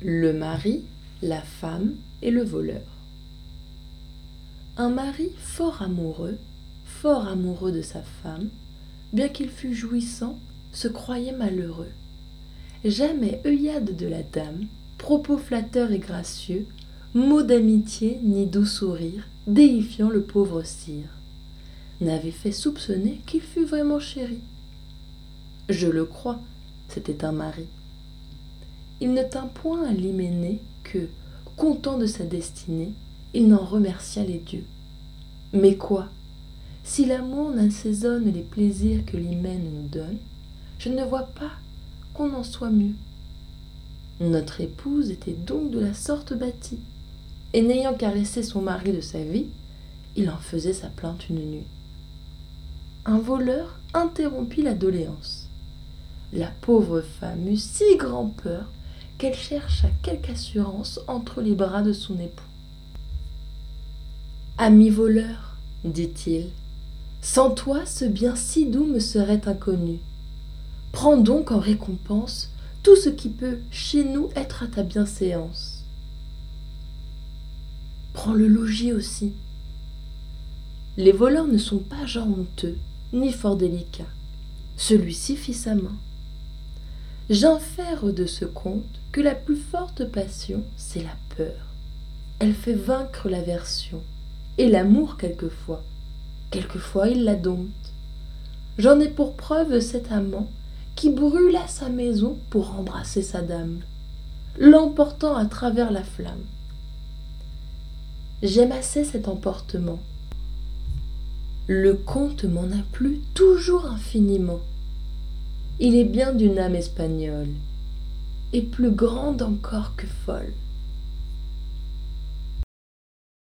Le mari, la femme et le voleur. Un mari fort amoureux, fort amoureux de sa femme, bien qu'il fût jouissant, se croyait malheureux. Jamais œillade de la dame, propos flatteurs et gracieux, mots d'amitié ni doux sourire, déifiant le pauvre sire, n'avait fait soupçonner qu'il fût vraiment chéri. Je le crois, c'était un mari il ne tint point à l'hyménée que, content de sa destinée, il n'en remercia les dieux. Mais quoi? Si l'amour n'assaisonne les plaisirs que l'hymen nous donne, je ne vois pas qu'on en soit mieux. Notre épouse était donc de la sorte bâtie, et n'ayant caressé son mari de sa vie, il en faisait sa plainte une nuit. Un voleur interrompit la doléance. La pauvre femme eut si grand peur qu'elle chercha quelque assurance entre les bras de son époux. Ami voleur, dit-il, sans toi ce bien si doux me serait inconnu. Prends donc en récompense tout ce qui peut chez nous être à ta bienséance. Prends le logis aussi. Les voleurs ne sont pas gens honteux, ni fort délicats. Celui-ci fit sa main. J'infère de ce conte que la plus forte passion, c'est la peur. Elle fait vaincre l'aversion, et l'amour quelquefois. Quelquefois il la dompte. J'en ai pour preuve cet amant qui brûla sa maison pour embrasser sa dame, l'emportant à travers la flamme. J'aime assez cet emportement. Le comte m'en a plu toujours infiniment. Il est bien d'une âme espagnole, et plus grande encore que folle.